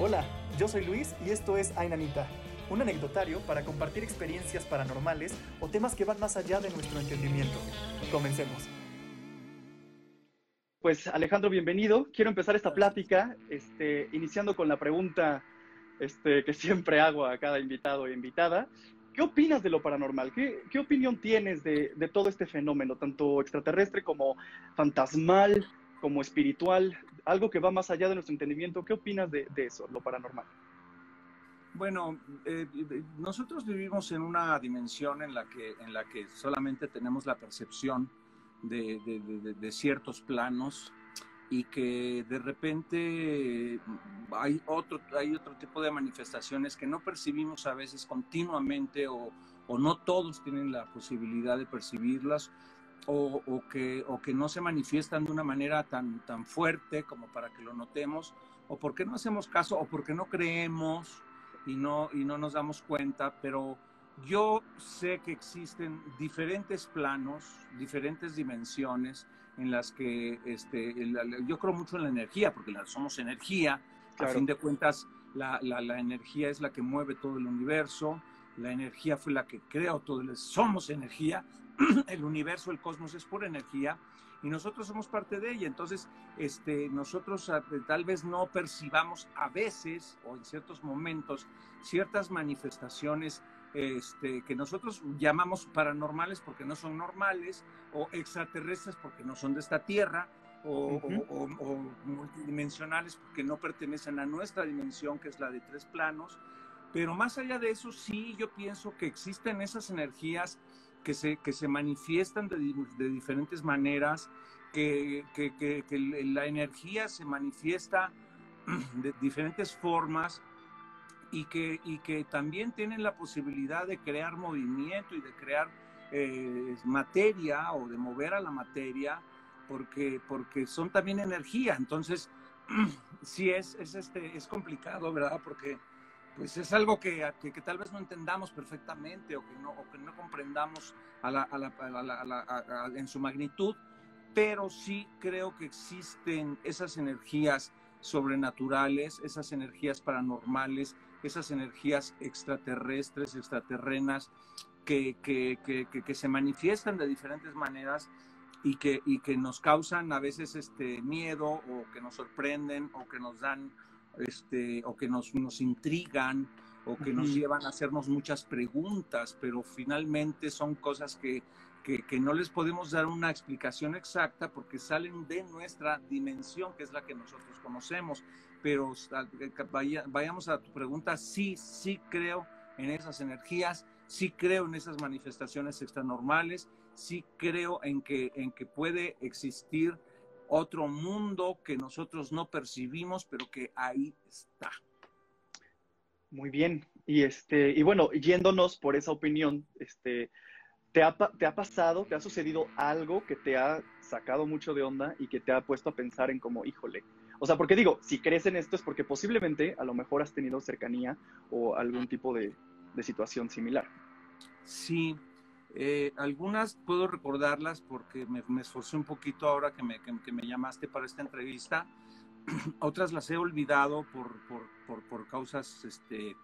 Hola, yo soy Luis y esto es Ainanita, un anecdotario para compartir experiencias paranormales o temas que van más allá de nuestro entendimiento. Comencemos. Pues Alejandro, bienvenido. Quiero empezar esta plática este, iniciando con la pregunta este, que siempre hago a cada invitado e invitada. ¿Qué opinas de lo paranormal? ¿Qué, qué opinión tienes de, de, todo este fenómeno, tanto extraterrestre como fantasmal, como espiritual, algo que va más allá de nuestro entendimiento? ¿Qué opinas de, eso, lo paranormal? Bueno, eh, nosotros vivimos en una dimensión en la que, en la que solamente tenemos la percepción de, ciertos planos y que de repente hay otro, hay otro tipo de manifestaciones que no percibimos a veces continuamente o no todos tienen la posibilidad de percibirlas o, o, que, o que no se manifiestan de una manera tan, tan fuerte como para que lo notemos o porque no hacemos caso o porque no creemos y no, y no nos damos cuenta, pero yo sé que existen diferentes planos, diferentes dimensiones en las que este, yo creo mucho en la energía, porque somos energía, claro. a fin de cuentas la, la, la, energía es la que mueve todo el universo, la energía fue la que creó todo, el, somos energía, el universo, el cosmos es pura energía y nosotros somos parte de ella. Entonces, este, nosotros tal vez no percibamos a veces o en ciertos momentos ciertas manifestaciones este, que nosotros llamamos paranormales porque no son normales, o extraterrestres porque no son de esta tierra, o, uh -huh. o, o, o, multidimensionales porque no pertenecen a nuestra dimensión, que es la de tres planos. Pero más allá de eso, sí, yo pienso que existen esas energías que se, que se manifiestan de, de diferentes maneras, que, que, que, que la energía se manifiesta de diferentes formas y que, y que también tienen la posibilidad de crear movimiento y de crear eh, materia o de mover a la materia, porque, porque son también energía. Entonces, sí es, es, este, es complicado, ¿verdad? Porque pues es algo que, que, tal vez no entendamos perfectamente o que no, comprendamos en su magnitud, pero sí creo que existen esas energías sobrenaturales, esas energías paranormales, esas energías extraterrestres, extraterrenas, que, que, se manifiestan de diferentes maneras y que, y que nos causan a veces este miedo o que nos sorprenden o que nos dan este, o que nos, nos intrigan o que uh -huh. nos llevan a hacernos muchas preguntas, pero finalmente son cosas que, que, que, no les podemos dar una explicación exacta porque salen de nuestra dimensión, que es la que nosotros conocemos. Pero vaya, vayamos a tu pregunta, sí, sí creo en esas energías, sí creo en esas manifestaciones extranormales, sí creo en que, en que puede existir otro mundo que nosotros no percibimos, pero que ahí está. Muy bien. Y este, y bueno, yéndonos por esa opinión, este, ¿te ha, ¿te ha pasado, te ha sucedido algo que te ha sacado mucho de onda y que te ha puesto a pensar en como, híjole? O sea, porque digo, si crees en esto es porque posiblemente a lo mejor has tenido cercanía o algún tipo de, de situación similar. Sí, eh, algunas puedo recordarlas porque me, me, esforcé un poquito ahora que me, que, que me llamaste para esta entrevista. Otras las he olvidado por, por, por, por causas este,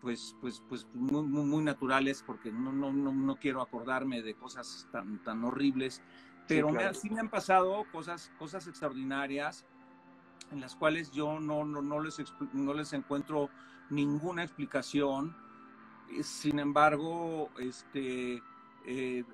pues, pues, pues muy, muy, muy, naturales porque no, no, no, no quiero acordarme de cosas tan, tan horribles. Pero sí, claro. me, sí me han pasado cosas, cosas extraordinarias en las cuales yo no, no, no, les, no les encuentro ninguna explicación. Sin embargo, este, eh,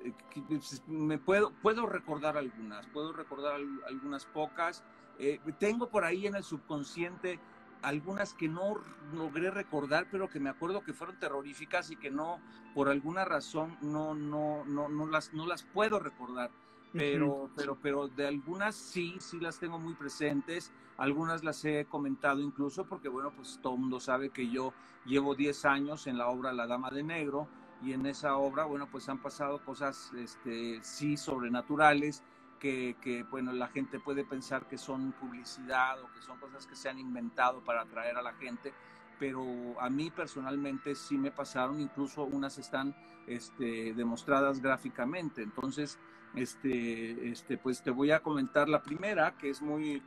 me puedo, puedo recordar algunas, puedo recordar algunas pocas. Eh, tengo por ahí en el subconsciente algunas que no logré recordar, pero que me acuerdo que fueron terroríficas y que no, por alguna razón, no, no, no, no, las, no las puedo recordar. Pero, uh -huh. pero, pero de algunas sí, sí las tengo muy presentes. Algunas las he comentado incluso porque, bueno, pues todo el mundo sabe que yo llevo 10 años en la obra La Dama de Negro y en esa obra, bueno, pues han pasado cosas, este, sí, sobrenaturales, que, que, bueno, la gente puede pensar que son publicidad o que son cosas que se han inventado para atraer a la gente, pero a mí personalmente sí me pasaron, incluso unas están este, demostradas gráficamente. Entonces, este, este, pues te voy a comentar la primera, que es muy,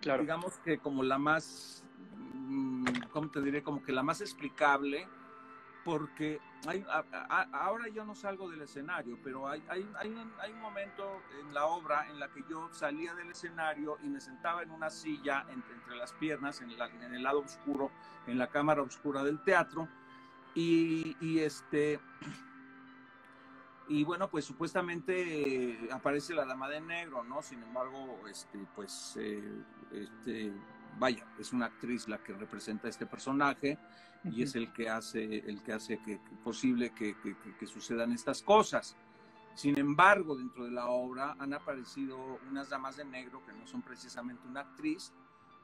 claro. digamos que como la más mm, ¿cómo te diré? Como que la más explicable, porque hay, ahora yo no salgo del escenario, pero hay, hay, hay, un, hay, un, momento en la obra en la que yo salía del escenario y me sentaba en una silla entre, entre las piernas, en, en, el lado oscuro, en la cámara oscura del teatro, y, y este y bueno, pues supuestamente aparece la dama de negro, ¿no? Sin embargo, este, pues, eh, este, vaya, es una actriz la que representa a este personaje y es el que hace, el que hace que, posible que, que, sucedan estas cosas. Sin embargo, dentro de la obra han aparecido unas damas de negro que no son precisamente una actriz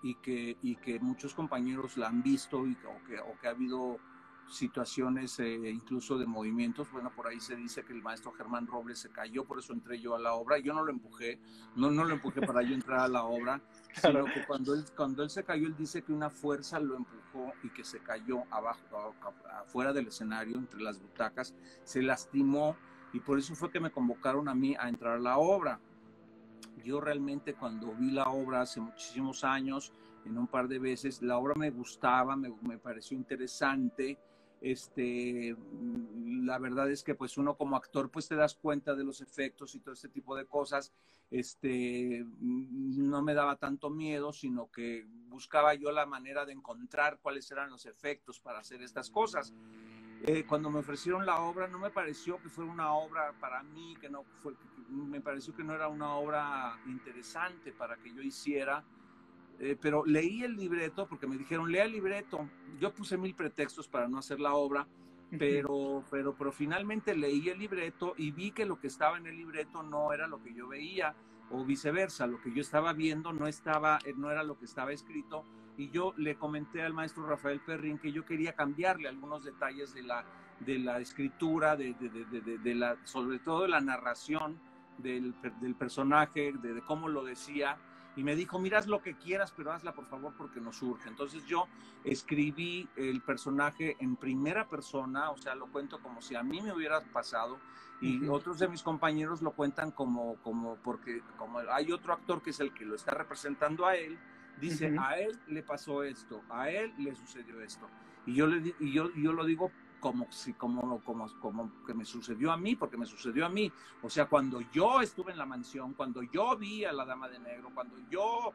y que, y que muchos compañeros la han visto y, o, que, o que ha habido situaciones eh, incluso de movimientos. Bueno, por ahí se dice que el maestro Germán Robles se cayó, por eso entré yo a la obra. Yo no lo empujé, no, no lo empujé para yo entrar a la obra, sino que cuando él, cuando él se cayó, él dice que una fuerza lo empujó y que se cayó abajo, afuera del escenario, entre las butacas, se lastimó y por eso fue que me convocaron a mí a entrar a la obra. Yo realmente cuando vi la obra hace muchísimos años, en un par de veces, la obra me gustaba, me, me pareció interesante, este, la verdad es que pues uno como actor pues te das cuenta de los efectos y todo este tipo de cosas, este, no me daba tanto miedo, sino que buscaba yo la manera de encontrar cuáles eran los efectos para hacer estas cosas. Eh, cuando me ofrecieron la obra no me pareció que fuera una obra para mí, que no me pareció que no era una obra interesante para que yo hiciera eh, pero leí el libreto porque me dijeron, lea el libreto. Yo puse mil pretextos para no hacer la obra, pero, pero, pero finalmente leí el libreto y vi que lo que estaba en el libreto no era lo que yo veía, o viceversa, lo que yo estaba viendo no, estaba, eh, no era lo que estaba escrito. Y yo le comenté al maestro Rafael Perrin que yo quería cambiarle algunos detalles de la, de la escritura, de, de, de, la, sobre todo de la narración del, del personaje, de, cómo lo decía y me dijo, miras lo que quieras, pero hazla por favor porque nos surge. Entonces yo escribí el personaje en primera persona, o sea, lo cuento como si a mí me hubiera pasado y otros de mis compañeros lo cuentan como, como porque como hay otro actor que es el que lo está representando a él, dice, a él le pasó esto, a él le sucedió esto. Y yo, le, y yo, yo lo digo como, como, como, como que me sucedió a mí, porque me sucedió a mí. O sea, cuando yo estuve en la mansión, cuando yo vi a la Dama de Negro, cuando yo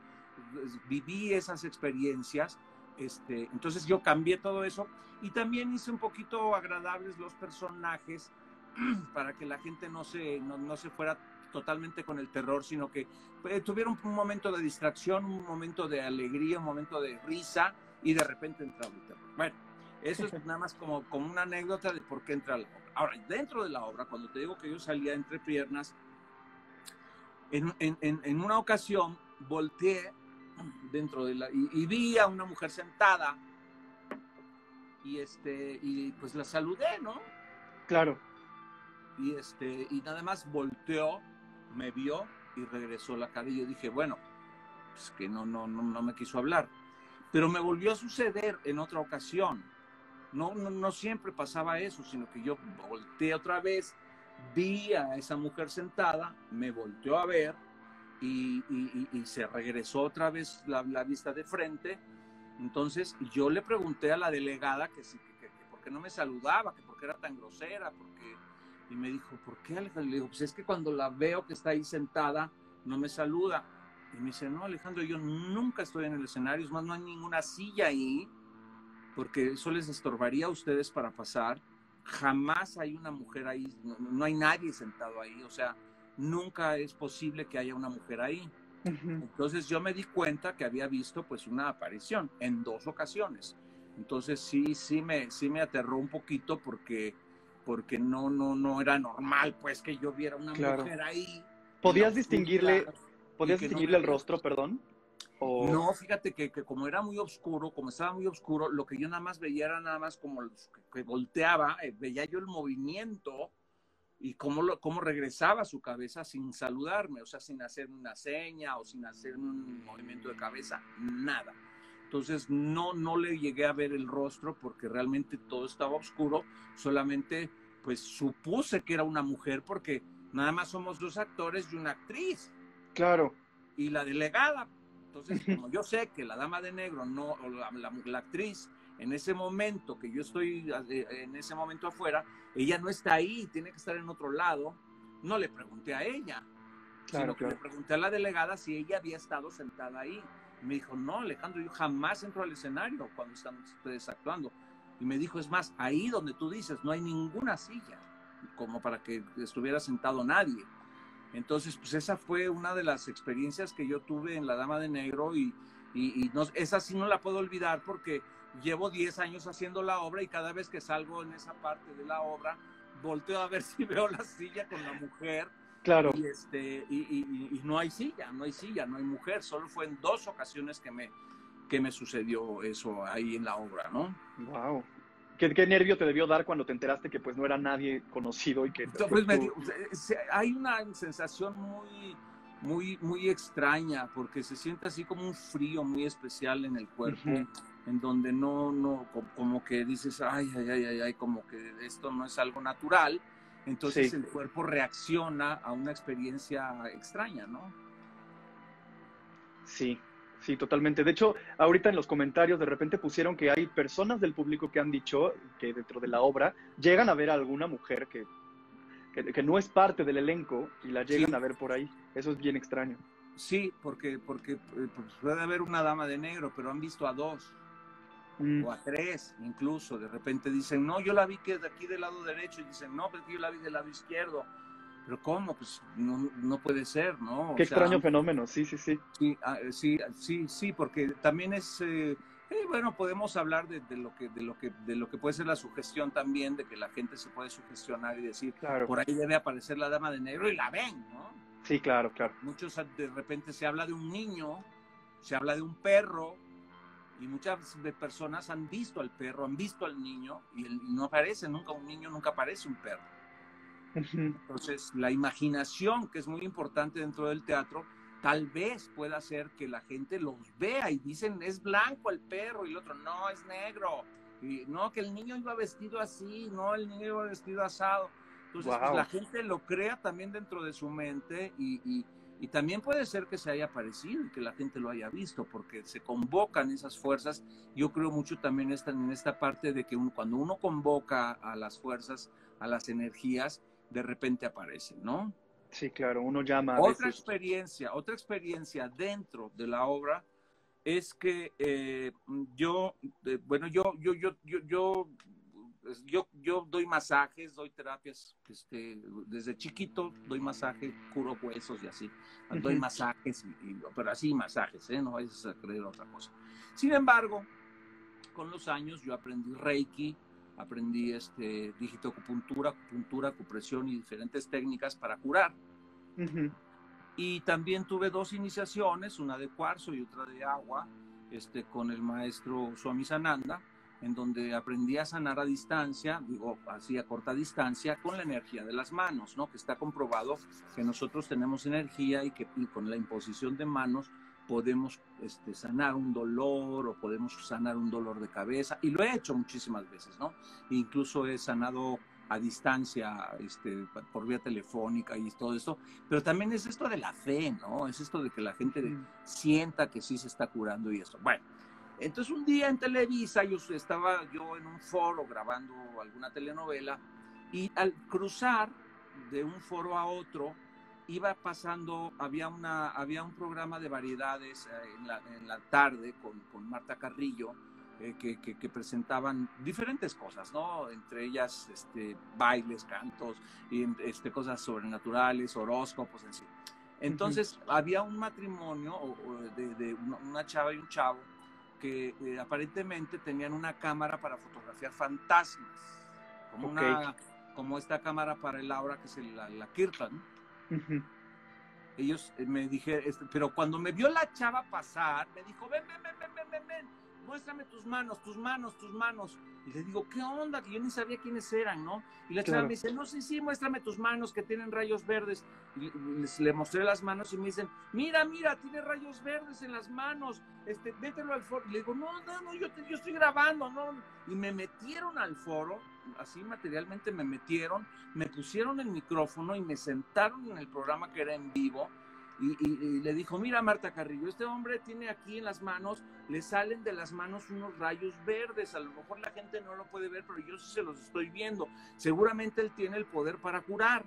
pues, viví esas experiencias, este, entonces yo cambié todo eso y también hice un poquito agradables los personajes para que la gente no se, no, no se fuera totalmente con el terror, sino que eh, tuvieron un momento de distracción, un momento de alegría, un momento de risa y de repente entraba el terror. Bueno, eso es nada más como, como una anécdota de por qué entra la obra. Ahora, dentro de la obra, cuando te digo que yo salía entre piernas, en, en, en una ocasión volteé dentro de la y, vi a una mujer sentada y este y pues la saludé, ¿no? Claro. Y este y nada más volteó, me vio y regresó la cara y yo dije, bueno, pues que no no no, no me quiso hablar. Pero me volvió a suceder en otra ocasión no, no, siempre pasaba eso, sino que yo volteé otra vez, vi a esa mujer sentada, me volteó a ver y, se regresó otra vez la, vista de frente. Entonces yo le pregunté a la delegada que, si, que, por qué no me saludaba, que por qué era tan grosera, porque... y me dijo, ¿por qué Alejandro? Le digo, pues es que cuando la veo que está ahí sentada, no me saluda. Y me dice, no, Alejandro, yo nunca estoy en el escenario, es más, no hay ninguna silla ahí porque eso les estorbaría a ustedes para pasar. Jamás hay una mujer ahí, no, hay nadie sentado ahí, o sea, nunca es posible que haya una mujer ahí. Entonces yo me di cuenta que había visto pues una aparición en dos ocasiones. Entonces sí, sí me, sí me aterró un poquito porque, porque no, no, no era normal pues que yo viera una mujer ahí. ¿Podías distinguirle, podías distinguirle el rostro, perdón? No, fíjate que, como era muy oscuro, como estaba muy oscuro, lo que yo nada más veía era nada más como que, volteaba, eh, veía yo el movimiento y cómo, lo, cómo regresaba su cabeza sin saludarme, o sea, sin hacer una seña o sin hacer un movimiento de cabeza, nada. Entonces no, no le llegué a ver el rostro porque realmente todo estaba oscuro, solamente pues supuse que era una mujer porque nada más somos dos actores y una actriz. Claro. Y la delegada, Entonces, como yo sé que la dama de negro, no, o la, la, actriz, en ese momento que yo estoy eh, en ese momento afuera, ella no está ahí, tiene que estar en otro lado, no le pregunté a ella, claro, sino que le pregunté a la delegada si ella había estado sentada ahí. Y me dijo, no, Alejandro, yo jamás entro al escenario cuando están ustedes actuando. Y me dijo, es más, ahí donde tú dices, no hay ninguna silla, como para que estuviera sentado nadie. Entonces, pues esa fue una de las experiencias que yo tuve en La Dama de Negro y, y, no, esa sí no la puedo olvidar porque llevo 10 años haciendo la obra y cada vez que salgo en esa parte de la obra, volteo a ver si veo la silla con la mujer. Claro. Y, este, y, no hay silla, no hay silla, no hay mujer. Solo fue en dos ocasiones que me, que me sucedió eso ahí en la obra, ¿no? Wow. ¿Qué, nervio te debió dar cuando te enteraste que pues no era nadie conocido y que... Pues, hay una sensación muy, muy, muy extraña porque se siente así como un frío muy especial en el cuerpo, en donde no, no, como que dices, ay, ay, ay, ay, como que esto no es algo natural. Entonces el cuerpo reacciona a una experiencia extraña, ¿no? Sí, Sí, totalmente. De hecho, ahorita en los comentarios de repente pusieron que hay personas del público que han dicho que dentro de la obra llegan a ver a alguna mujer que, que, no es parte del elenco y la llegan a ver por ahí. Eso es bien extraño. Sí, porque, porque eh, pues, puede haber una dama de negro, pero han visto a dos mm. o a tres incluso. De repente dicen, no, yo la vi que de aquí del lado derecho y dicen, no, pero yo la vi del lado izquierdo pero ¿cómo? Pues no, no puede ser, ¿no? Qué extraño fenómeno, sí, sí, sí. Sí, ah, sí, sí, sí, porque también es, eh, eh, bueno, podemos hablar de, lo que, de, lo que, de lo que puede ser la sugestión también, de que la gente se puede sugestionar y decir, claro. por ahí debe aparecer la dama de negro y la ven, ¿no? Sí, claro, claro. Muchos de repente se habla de un niño, se habla de un perro, y muchas personas han visto al perro, han visto al niño, y, y no aparece nunca un niño, nunca aparece un perro. Entonces, la imaginación, que es muy importante dentro del teatro, tal vez pueda hacer que la gente los vea y dicen, es blanco el perro, y el otro, no, es negro. Y no, que el niño iba vestido así, no, el niño iba vestido asado. Entonces, pues, la gente lo crea también dentro de su mente y, también puede ser que se haya aparecido y que la gente lo haya visto, porque se convocan esas fuerzas. Yo creo mucho también en esta parte de que cuando uno convoca a las fuerzas, a las energías, de repente aparecen, ¿no? Sí, claro, uno llama. otra experiencia, otra experiencia dentro de la obra es que eh, yo, eh, bueno, yo, yo, yo, yo, yo, yo, yo doy masajes, doy terapias, este, desde chiquito doy masaje, curo huesos y así, doy masajes, pero así masajes, ¿eh? no vayas a creer otra cosa. Sin embargo, con los años yo aprendí Reiki, aprendí este, digitoacupuntura, acupuntura, acupresión y diferentes técnicas para curar. Y también tuve dos iniciaciones, una de cuarzo y otra de agua, este, con el maestro Swami Sananda, en donde aprendí a sanar a distancia, digo, así a corta distancia, con la energía de las manos, ¿no? Que está comprobado que nosotros tenemos energía y que con la imposición de manos podemos este, sanar un dolor o podemos sanar un dolor de cabeza. Y lo he hecho muchísimas veces, ¿no? Incluso he sanado a distancia, este, por vía telefónica y todo esto, pero también es esto de la fe, ¿no? Es esto de que la gente sienta que sí se está curando y esto. Bueno, entonces un día en Televisa yo estaba yo en un foro grabando alguna telenovela y al cruzar de un foro a otro, iba pasando, había, una, había un programa de variedades eh, en, la, en, la, tarde con, con Marta Carrillo, eh, que, que, presentaban diferentes cosas, ¿no? Entre ellas este, bailes, cantos, y, este, cosas sobrenaturales, horóscopos en sí. Entonces había un matrimonio de, de, una chava y un chavo que eh, aparentemente tenían una cámara para fotografiar fantasmas, como, una, como esta cámara para el aura que es la, la Kirtan. Ellos eh, me dijeron, este, pero cuando me vio la chava pasar, me dijo, ven, ven, ven, ven, ven, ven, ven, muéstrame tus manos, tus manos, tus manos. Y le digo, ¿qué onda? Que yo ni sabía quiénes eran, ¿no? Y la chava me dice, no, sí, sí, muéstrame tus manos que tienen rayos verdes. Y les, le mostré las manos y me dicen, mira, mira, tiene rayos verdes en las manos, este, mételo al foro. Y le digo, no, no, no, yo, yo estoy grabando, ¿no? Y me metieron al foro así materialmente me metieron, me pusieron el micrófono y me sentaron en el programa que era en vivo y, le dijo, mira Marta Carrillo, este hombre tiene aquí en las manos, le salen de las manos unos rayos verdes, a lo mejor la gente no lo puede ver, pero yo sí se los estoy viendo, seguramente él tiene el poder para curar.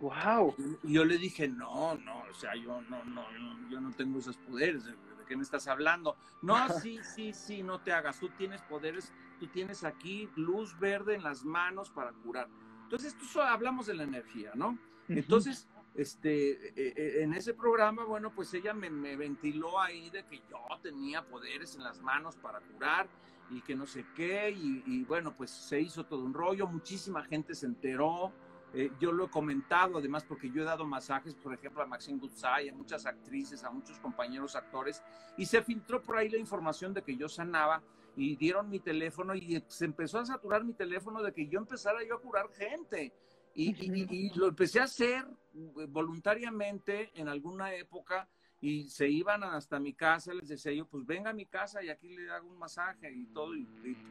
Wow. Y yo le dije, no, no, o sea, yo no, no, yo no tengo esos poderes, ¿de, qué me estás hablando? No, sí, sí, sí, no te hagas, tú tienes poderes, tú tienes aquí luz verde en las manos para curar. Entonces, tú hablamos de la energía, ¿no? Entonces, este, e, e, en ese programa, bueno, pues ella me, ventiló ahí de que yo tenía poderes en las manos para curar y que no sé qué, y, bueno, pues se hizo todo un rollo, muchísima gente se enteró, eh, yo lo he comentado además porque yo he dado masajes, por ejemplo, a Maxine Goodside, a muchas actrices, a muchos compañeros actores, y se filtró por ahí la información de que yo sanaba y dieron mi teléfono y se empezó a saturar mi teléfono de que yo empezara yo a curar gente. Y, lo empecé a hacer eh, voluntariamente en alguna época y se iban hasta mi casa, les decía yo, pues venga a mi casa y aquí le hago un masaje y todo. Y,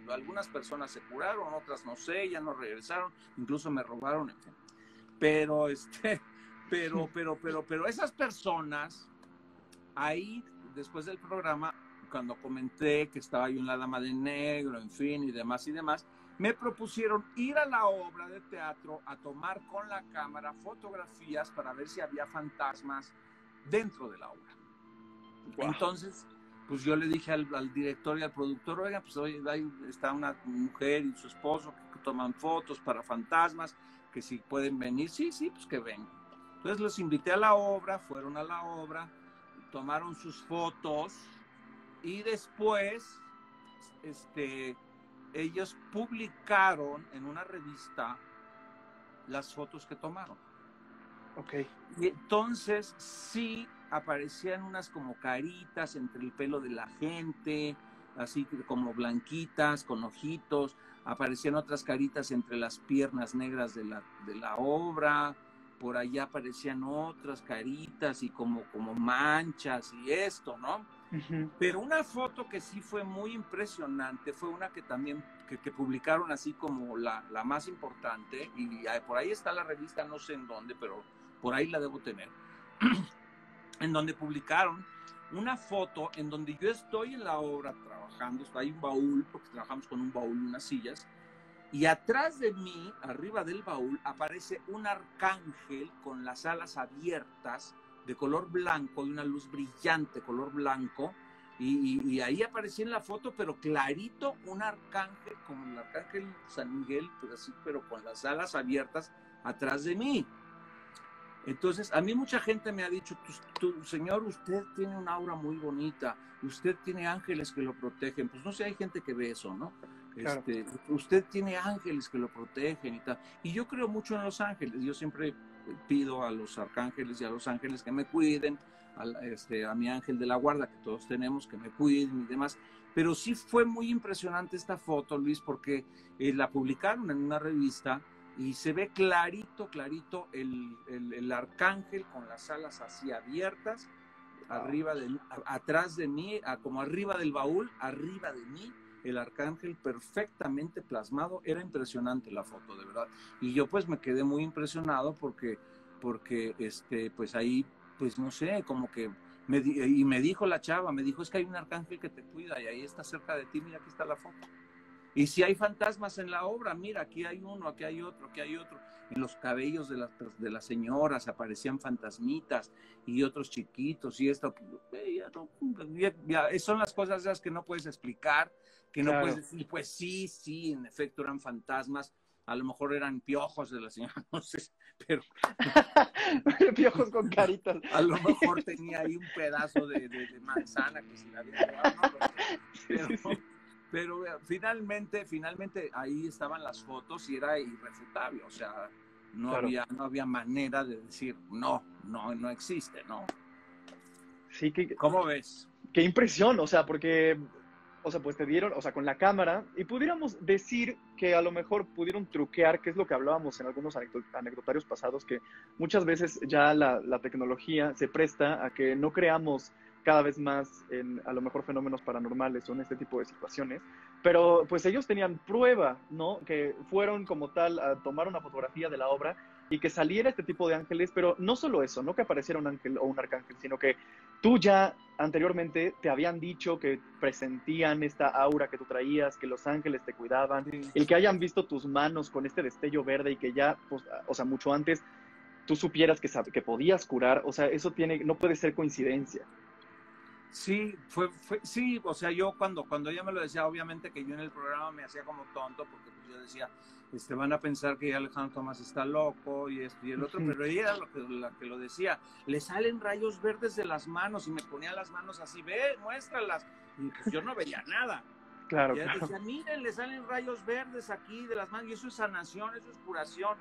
algunas personas se curaron, otras no sé, ya no regresaron, incluso me robaron, en fin. Pero, este, pero, pero, pero, pero esas personas, ahí, después del programa, cuando comenté que estaba yo en la Dama de Negro, en fin, y demás y demás, me propusieron ir a la obra de teatro a tomar con la cámara fotografías para ver si había fantasmas dentro de la obra. Entonces, pues yo le dije al, director y al productor, oiga, pues hoy ahí está una mujer y su esposo que toman fotos para fantasmas, que si pueden venir, sí, sí, pues que vengan. Entonces los invité a la obra, fueron a la obra, tomaron sus fotos y después, este, ellos publicaron en una revista las fotos que tomaron. Ok. Y entonces sí aparecían unas como caritas entre el pelo de la gente, así como blanquitas, con ojitos, aparecían otras caritas entre las piernas negras de la, de la obra, por allá aparecían otras caritas y como, como manchas y esto, ¿no? Pero una foto que sí fue muy impresionante fue una que también que, publicaron así como la, la, más importante y por ahí está la revista, no sé en dónde, pero por ahí la debo tener, en donde publicaron una foto en donde yo estoy en la obra trabajando, hay un baúl, porque trabajamos con un baúl y unas sillas, y atrás de mí, arriba del baúl, aparece un arcángel con las alas abiertas, de color blanco, de una luz brillante, color blanco, y, ahí aparecía en la foto, pero clarito, un arcángel, como el arcángel San Miguel, pero así, pero con las alas abiertas atrás de mí. Entonces, a mí mucha gente me ha dicho, señor, usted tiene una aura muy bonita, usted tiene ángeles que lo protegen. Pues no sé, hay gente que ve eso, ¿no? Este, usted tiene ángeles que lo protegen y tal. Y yo creo mucho en los ángeles. Yo siempre pido a los arcángeles y a los ángeles que me cuiden, a, este, a mi ángel de la guarda que todos tenemos, que me cuiden y demás. Pero sí fue muy impresionante esta foto, Luis, porque eh, la publicaron en una revista y se ve clarito, clarito el, el, arcángel con las alas así abiertas, arriba de, atrás de mí, como arriba del baúl, arriba de mí, el arcángel perfectamente plasmado. Era impresionante la foto, de verdad. Y yo pues me quedé muy impresionado porque, porque este, pues ahí, pues no sé, como que me, y me dijo la chava, me dijo, es que hay un arcángel que te cuida y ahí está cerca de ti, mira, aquí está la foto. Y si hay fantasmas en la obra, mira, aquí hay uno, aquí hay otro, aquí hay otro. En los cabellos de las, de las señoras aparecían fantasmitas y otros chiquitos y esto. son las cosas esas que no puedes explicar, que no puedes decir, pues sí, sí, en efecto eran fantasmas. A lo mejor eran piojos de la señora, no sé, pero... piojos con caritas. A lo mejor tenía ahí un pedazo de, manzana que se la había pero, pero eh, finalmente, finalmente ahí estaban las fotos y era irrefutable, o sea, no, había, no había manera de decir, no, no, no existe, ¿no? Sí, que, ¿cómo ves? Qué impresión, o sea, porque, o sea, pues te dieron, o sea, con la cámara, y pudiéramos decir que a lo mejor pudieron truquear, que es lo que hablábamos en algunos anecdotarios pasados, que muchas veces ya la, tecnología se presta a que no creamos cada vez más en a lo mejor fenómenos paranormales o en este tipo de situaciones, pero pues ellos tenían prueba, ¿no? Que fueron como tal a tomar una fotografía de la obra y que saliera este tipo de ángeles, pero no solo eso, no que apareciera un ángel o un arcángel, sino que tú ya anteriormente te habían dicho que presentían esta aura que tú traías, que los ángeles te cuidaban, el que hayan visto tus manos con este destello verde y que ya, pues, o sea, mucho antes tú supieras que, que podías curar, o sea, eso tiene, no puede ser coincidencia. Sí, fue, fue, sí, o sea, yo cuando, cuando ella me lo decía, obviamente que yo en el programa me hacía como tonto, porque pues yo decía, este, van a pensar que Alejandro Tomás está loco y esto y el otro, pero ella era lo que, la que lo decía, le salen rayos verdes de las manos y me ponía las manos así, ve, muéstralas, y pues yo no veía nada. Claro, y ella claro. decía, miren, le salen rayos verdes aquí de las manos, y eso es sanación, eso es curación.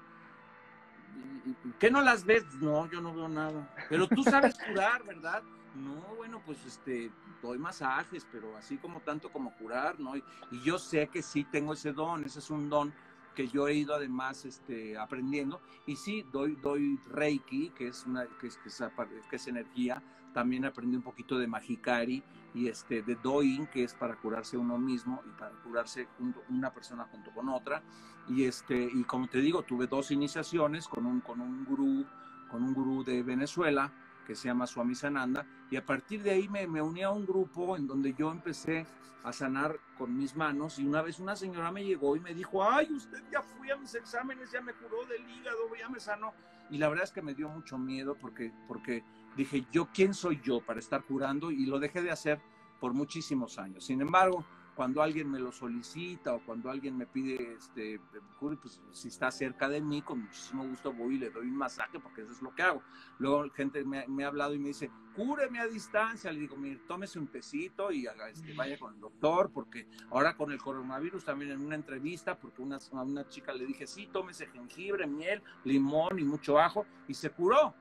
¿Qué no las ves? No, yo no veo nada. Pero tú sabes curar, ¿verdad? No, bueno, pues este, doy masajes, pero así como tanto como curar, ¿no? Y, y, yo sé que sí tengo ese don, ese es un don que yo he ido además este, aprendiendo. Y sí, doy, doy Reiki, que es, una, que es, que es, que es energía. También aprendí un poquito de Magikari y este, de Doing, que es para curarse uno mismo y para curarse una persona junto con otra. Y, este, y como te digo, tuve dos iniciaciones con un, con un gurú, con un gurú de Venezuela que se llama Swami Sananda, y a partir de ahí me, uní a un grupo en donde yo empecé a sanar con mis manos, y una vez una señora me llegó y me dijo, ay, usted ya fui a mis exámenes, ya me curó del hígado, ya me sanó, y la verdad es que me dio mucho miedo porque, porque dije, yo, ¿quién soy yo para estar curando? Y lo dejé de hacer por muchísimos años. Sin embargo, cuando alguien me lo solicita o cuando alguien me pide, este, pues si está cerca de mí, con muchísimo gusto voy y le doy un masaje porque eso es lo que hago. Luego gente me, me ha hablado y me dice, cúreme a distancia. Le digo, mire, tómese un pesito y este, vaya con el doctor, porque ahora con el coronavirus también en una entrevista, porque una, una chica le dije, sí, tómese jengibre, miel, limón y mucho ajo, y se curó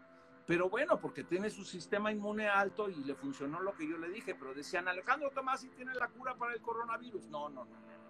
pero bueno, porque tiene su sistema inmune alto y le funcionó lo que yo le dije, pero decían, Alejandro Tomás, si tiene la cura para el coronavirus. No, no, no, no, no.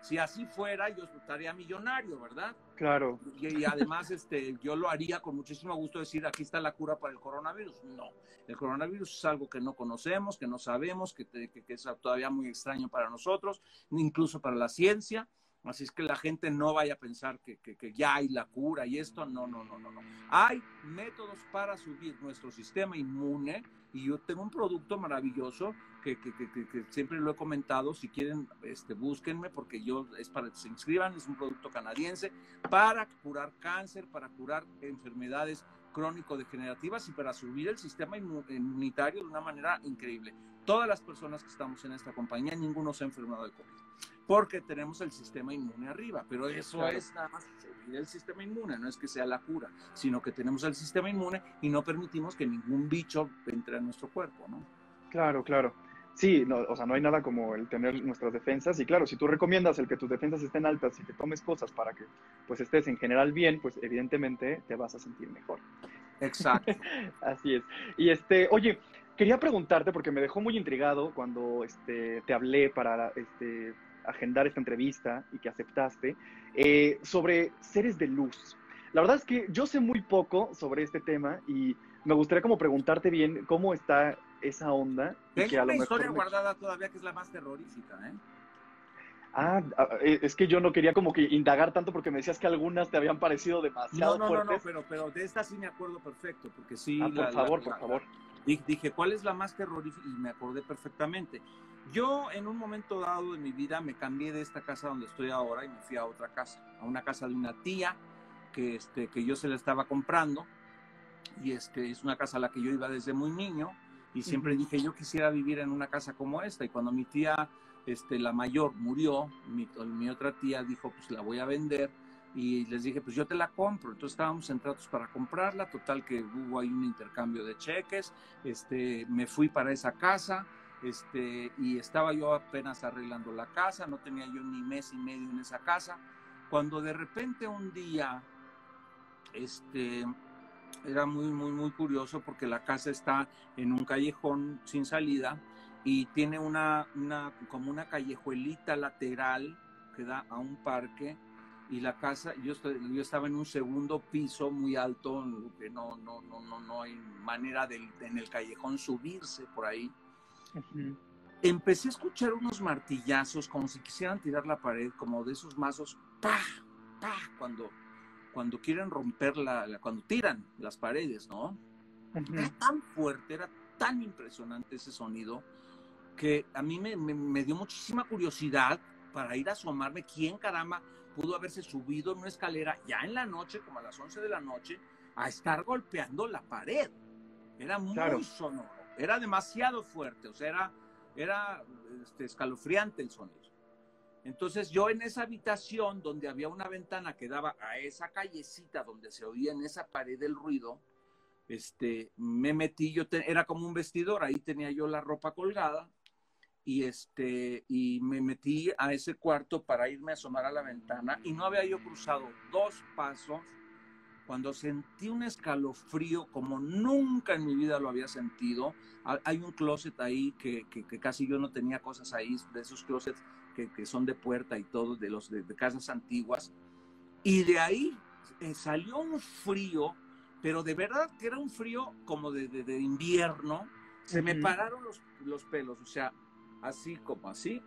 Si así fuera, yo estaría millonario, ¿verdad? Claro. Y, y, además, este, yo lo haría con muchísimo gusto decir, aquí está la cura para el coronavirus. No, el coronavirus es algo que no conocemos, que no sabemos, que, que, que es todavía muy extraño para nosotros, incluso para la ciencia. Así es que la gente no vaya a pensar que, que, que, ya hay la cura y esto. No, no, no, no, no. Hay métodos para subir nuestro sistema inmune y yo tengo un producto maravilloso que, que siempre lo he comentado. Si quieren, este, búsquenme porque yo es para que se inscriban. Es un producto canadiense para curar cáncer, para curar enfermedades crónico-degenerativas y para subir el sistema inmunitario de una manera increíble. Todas las personas que estamos en esta compañía, ninguno se ha enfermado de COVID porque tenemos el sistema inmune arriba, pero eso claro. es nada más subir el sistema inmune, no es que sea la cura, sino que tenemos el sistema inmune y no permitimos que ningún bicho entre a nuestro cuerpo, ¿no? Claro, claro. Sí, no, o sea, no hay nada como el tener nuestras defensas y claro, si tú recomiendas el que tus defensas estén altas y que tomes cosas para que pues estés en general bien, pues evidentemente te vas a sentir mejor. Exacto. Así es. Y este, oye, quería preguntarte porque me dejó muy intrigado cuando este, te hablé para este, agendar esta entrevista y que aceptaste, eh, sobre seres de luz. La verdad es que yo sé muy poco sobre este tema y me gustaría como preguntarte bien cómo está esa onda. Tengo que a una lo historia me... guardada todavía que es la más terrorífica, ¿eh? Ah, es que yo no quería como que indagar tanto porque me decías que algunas te habían parecido demasiado no, no, fuertes. No, no, pero, pero de esta sí me acuerdo perfecto, porque sí. Ah, por la, favor, la, por la, favor. Dije, ¿cuál es la más terrorífica? Y me acordé perfectamente. Yo en un momento dado de mi vida me cambié de esta casa donde estoy ahora y me fui a otra casa, a una casa de una tía que, este, que yo se la estaba comprando y este, es una casa a la que yo iba desde muy niño y siempre uh -huh. dije yo quisiera vivir en una casa como esta y cuando mi tía, este, la mayor, murió, mi, mi otra tía dijo pues la voy a vender y les dije, pues yo te la compro. Entonces estábamos centrados para comprarla, total que hubo ahí un intercambio de cheques, este, me fui para esa casa, este, y estaba yo apenas arreglando la casa, no tenía yo ni mes y medio en esa casa, cuando de repente un día, este, era muy, muy, muy curioso porque la casa está en un callejón sin salida y tiene una, una como una callejuelita lateral que da a un parque y la casa, yo, estoy, yo estaba en un segundo piso muy alto, que no, no, no, no, no hay manera de en el callejón subirse por ahí. Uh -huh. Empecé a escuchar unos martillazos como si quisieran tirar la pared, como de esos mazos, ¡pah! ¡pah! Cuando, cuando quieren romper la, cuando tiran las paredes, ¿no? Era tan fuerte, era tan impresionante ese sonido que a mí me, me, dio muchísima curiosidad para ir a asomarme quién caramba pudo haberse subido en una escalera ya en la noche, como a las 11 de la noche, a estar golpeando la pared. Era muy sonoro, era demasiado fuerte, o sea, era, era este, escalofriante el sonido. Entonces yo en esa habitación donde había una ventana que daba a esa callecita donde se oía en esa pared el ruido, este, me metí, yo era como un vestidor, ahí tenía yo la ropa colgada y este, y me metí a ese cuarto para irme a asomar a la ventana y no había yo cruzado dos pasos cuando sentí un escalofrío como nunca en mi vida lo había sentido. Hay un closet ahí que, que, que casi yo no tenía cosas ahí, de esos closets que, son de puerta y todo, de los de, casas antiguas. Y de ahí eh, salió un frío, pero de verdad que era un frío como de, de, invierno. Se me pararon los, los, pelos, o sea, así como así,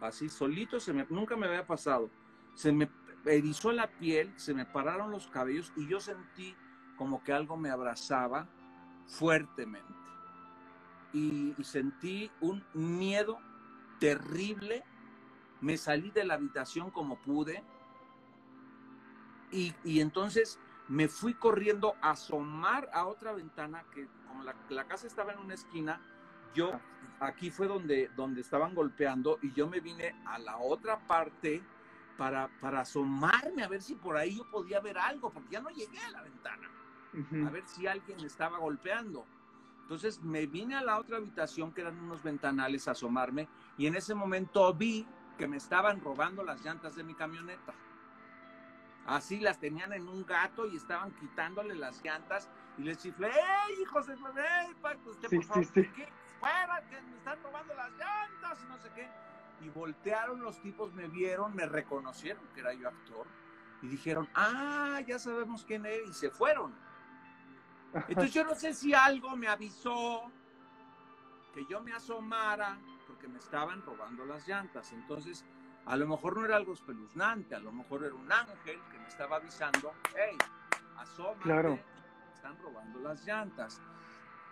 así solito, se me, nunca me había pasado. Se me erizó la piel, se me pararon los cabellos y yo sentí como que algo me abrazaba fuertemente. y sentí un miedo terrible me salí de la habitación como pude y, entonces me fui corriendo a asomar a otra ventana que como la, casa estaba en una esquina, yo aquí fue donde, donde estaban golpeando y yo me vine a la otra parte para, para asomarme a ver si por ahí yo podía ver algo, porque ya no llegué a la ventana, a ver si alguien estaba golpeando. Entonces me vine a la otra habitación que eran unos ventanales a asomarme y en ese momento vi que me estaban robando las llantas de mi camioneta. Así las tenían en un gato y estaban quitándole las llantas y les chiflé, ¡Ey, hijos de ¡Ey, usted, por favor, ¿qué? Fuera, que me están robando las llantas y no sé qué. Y voltearon los tipos, me vieron, me reconocieron que era yo actor y dijeron, ah, ya sabemos quién es, y se fueron. Entonces yo no sé si algo me avisó que yo me asomara porque me estaban robando las llantas. Entonces, a lo mejor no era algo espeluznante, a lo mejor era un ángel que me estaba avisando, hey, asómate, claro. están robando las llantas.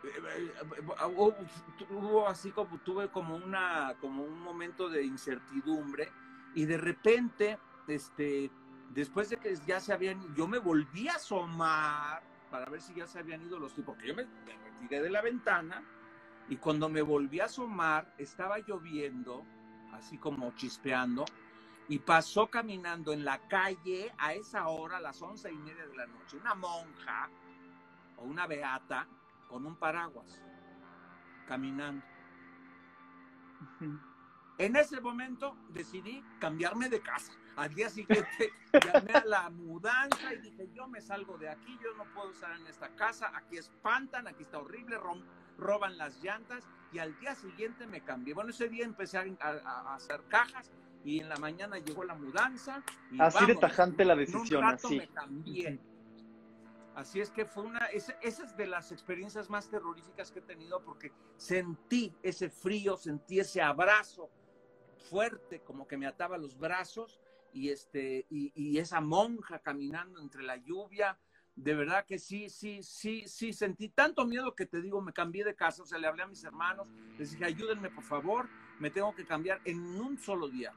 Eh, eh, eh, hubo así como tuve como una como un momento de incertidumbre y de repente este después de que ya se habían yo me volví a asomar para ver si ya se habían ido los tipos que yo me, me retiré de la ventana y cuando me volví a asomar, estaba lloviendo, así como chispeando, y pasó caminando en la calle a esa hora, a las once y media de la noche, una monja o una beata con un paraguas, caminando. En ese momento decidí cambiarme de casa. Al día siguiente llamé a la mudanza y dije, yo me salgo de aquí, yo no puedo estar en esta casa, aquí espantan, aquí está horrible, roban las llantas y al día siguiente me cambié. Bueno, ese día empecé a, hacer cajas y en la mañana llegó la mudanza. así de tajante la decisión. así. me cambié. Así es que fue una, esa, esa, es de las experiencias más terroríficas que he tenido porque sentí ese frío, sentí ese abrazo fuerte, como que me ataba los brazos y, este, y, y esa monja caminando entre la lluvia, de verdad que sí, sí, sí, sí, sentí tanto miedo que te digo, me cambié de casa, o sea, le hablé a mis hermanos, les dije, ayúdenme por favor, me tengo que cambiar en un solo día,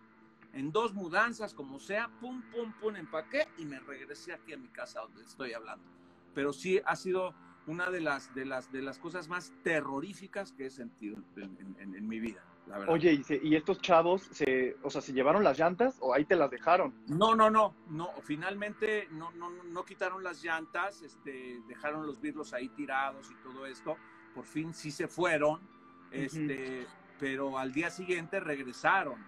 en dos mudanzas, como sea, pum, pum, pum, empaqué y me regresé aquí a mi casa donde estoy hablando. Pero sí ha sido una de las, de las, de las cosas más terroríficas que he sentido en mi vida. Oye, ¿y, estos chavos, se, o sea, se llevaron las llantas o ahí te las dejaron? No, no, no, no, finalmente no, no, no quitaron las llantas, este, dejaron los vidrios ahí tirados y todo esto, por fin sí se fueron, este, pero al día siguiente regresaron.